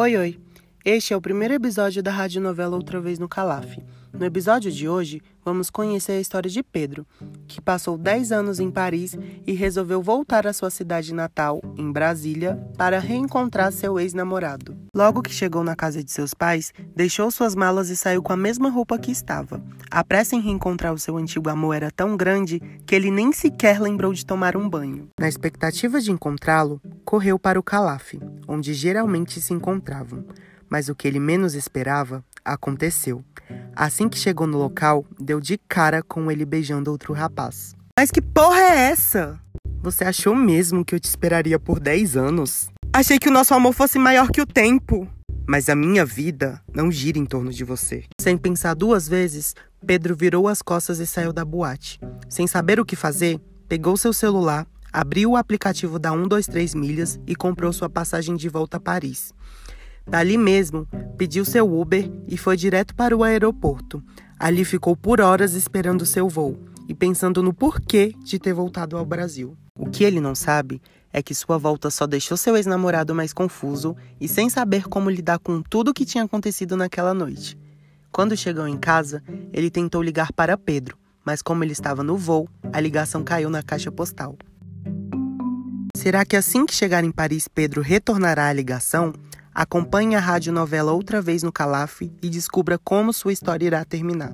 Oi, oi! Este é o primeiro episódio da radionovela Outra Vez no Calaf. No episódio de hoje, vamos conhecer a história de Pedro, que passou 10 anos em Paris e resolveu voltar à sua cidade natal, em Brasília, para reencontrar seu ex-namorado. Logo que chegou na casa de seus pais, deixou suas malas e saiu com a mesma roupa que estava. A pressa em reencontrar o seu antigo amor era tão grande que ele nem sequer lembrou de tomar um banho. Na expectativa de encontrá-lo, correu para o Calaf, onde geralmente se encontravam. Mas o que ele menos esperava aconteceu. Assim que chegou no local, deu de cara com ele beijando outro rapaz. Mas que porra é essa? Você achou mesmo que eu te esperaria por 10 anos? Achei que o nosso amor fosse maior que o tempo. Mas a minha vida não gira em torno de você. Sem pensar duas vezes, Pedro virou as costas e saiu da boate. Sem saber o que fazer, pegou seu celular, abriu o aplicativo da 123 Milhas e comprou sua passagem de volta a Paris. Dali mesmo, pediu seu Uber e foi direto para o aeroporto. Ali ficou por horas esperando seu voo e pensando no porquê de ter voltado ao Brasil. O que ele não sabe é que sua volta só deixou seu ex-namorado mais confuso e sem saber como lidar com tudo o que tinha acontecido naquela noite. Quando chegou em casa, ele tentou ligar para Pedro, mas como ele estava no voo, a ligação caiu na caixa postal. Será que assim que chegar em Paris, Pedro retornará a ligação? Acompanhe a radionovela outra vez no Calaf e descubra como sua história irá terminar.